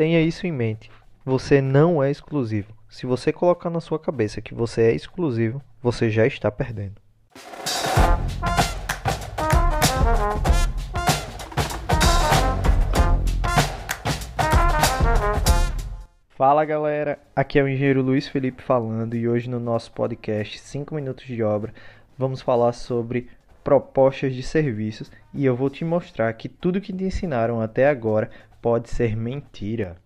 Tenha isso em mente. Você não é exclusivo. Se você colocar na sua cabeça que você é exclusivo, você já está perdendo. Fala galera, aqui é o engenheiro Luiz Felipe falando e hoje no nosso podcast 5 minutos de obra vamos falar sobre propostas de serviços e eu vou te mostrar que tudo que te ensinaram até agora pode ser mentira.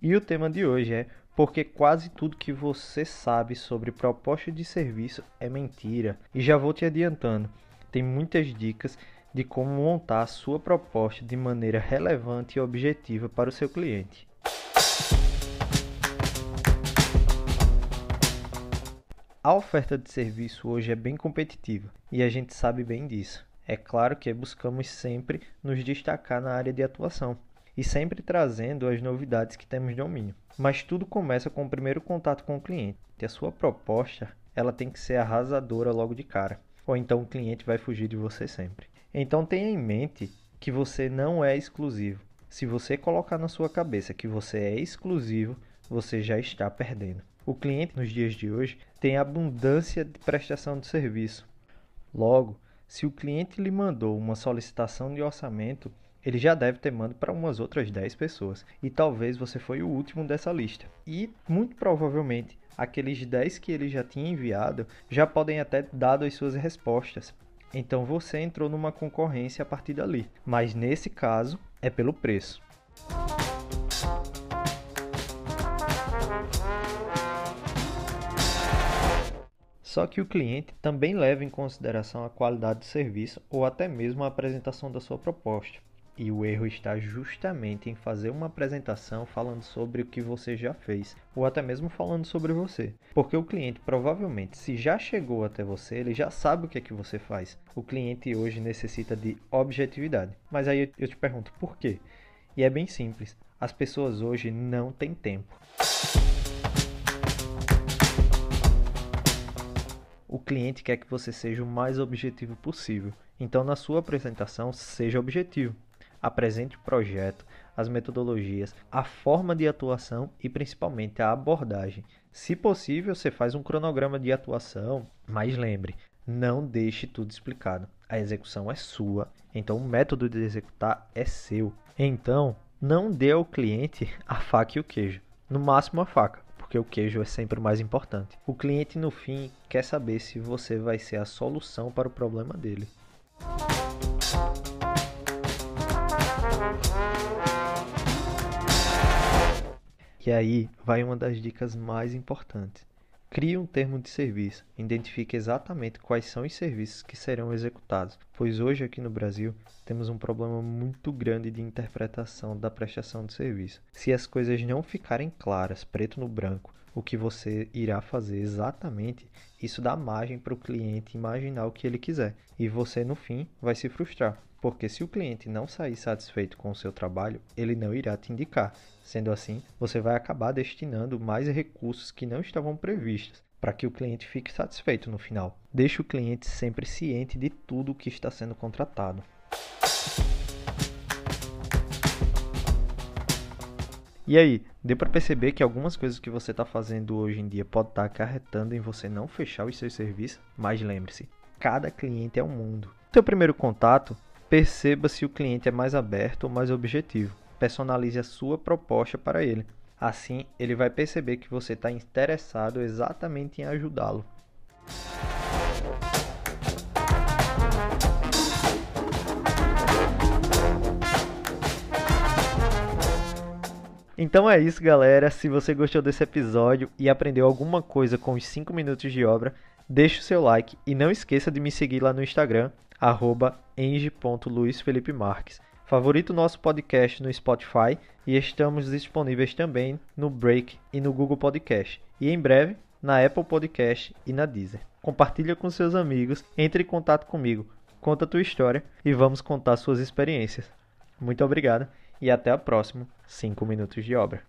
E o tema de hoje é porque quase tudo que você sabe sobre proposta de serviço é mentira. E já vou te adiantando, tem muitas dicas de como montar a sua proposta de maneira relevante e objetiva para o seu cliente. A oferta de serviço hoje é bem competitiva e a gente sabe bem disso. É claro que buscamos sempre nos destacar na área de atuação e sempre trazendo as novidades que temos de domínio. Mas tudo começa com o primeiro contato com o cliente. E a sua proposta, ela tem que ser arrasadora logo de cara ou então o cliente vai fugir de você sempre. Então tenha em mente que você não é exclusivo. Se você colocar na sua cabeça que você é exclusivo, você já está perdendo. O cliente nos dias de hoje tem abundância de prestação de serviço. Logo, se o cliente lhe mandou uma solicitação de orçamento, ele já deve ter mandado para umas outras 10 pessoas. E talvez você foi o último dessa lista. E muito provavelmente aqueles 10 que ele já tinha enviado já podem até dado as suas respostas. Então você entrou numa concorrência a partir dali. Mas nesse caso é pelo preço. Só que o cliente também leva em consideração a qualidade do serviço ou até mesmo a apresentação da sua proposta. E o erro está justamente em fazer uma apresentação falando sobre o que você já fez, ou até mesmo falando sobre você. Porque o cliente provavelmente, se já chegou até você, ele já sabe o que é que você faz. O cliente hoje necessita de objetividade. Mas aí eu te pergunto, por quê? E é bem simples. As pessoas hoje não têm tempo. Cliente quer que você seja o mais objetivo possível. Então, na sua apresentação, seja objetivo apresente o projeto, as metodologias, a forma de atuação e principalmente a abordagem. Se possível, você faz um cronograma de atuação, mas lembre, não deixe tudo explicado. A execução é sua, então o método de executar é seu. Então, não dê ao cliente a faca e o queijo. No máximo a faca, porque o queijo é sempre o mais importante. O cliente no fim quer saber se você vai ser a solução para o problema dele. E aí vai uma das dicas mais importantes. Crie um termo de serviço, identifique exatamente quais são os serviços que serão executados, pois hoje aqui no Brasil temos um problema muito grande de interpretação da prestação de serviço. Se as coisas não ficarem claras, preto no branco, o que você irá fazer exatamente, isso dá margem para o cliente imaginar o que ele quiser e você no fim vai se frustrar, porque se o cliente não sair satisfeito com o seu trabalho, ele não irá te indicar. Sendo assim, você vai acabar destinando mais recursos que não estavam previstos para que o cliente fique satisfeito no final. Deixe o cliente sempre ciente de tudo o que está sendo contratado. E aí, deu para perceber que algumas coisas que você está fazendo hoje em dia pode estar tá acarretando em você não fechar os seus serviços? Mas lembre-se, cada cliente é um mundo. Seu primeiro contato Perceba se o cliente é mais aberto ou mais objetivo. Personalize a sua proposta para ele. Assim, ele vai perceber que você está interessado exatamente em ajudá-lo. Então é isso, galera. Se você gostou desse episódio e aprendeu alguma coisa com os 5 minutos de obra, deixe o seu like e não esqueça de me seguir lá no Instagram, arroba eng.luizfelipemarques. Favorito o nosso podcast no Spotify e estamos disponíveis também no Break e no Google Podcast. E em breve na Apple Podcast e na Deezer. Compartilha com seus amigos, entre em contato comigo, conta a tua história e vamos contar suas experiências. Muito obrigado e até a próxima 5 minutos de obra.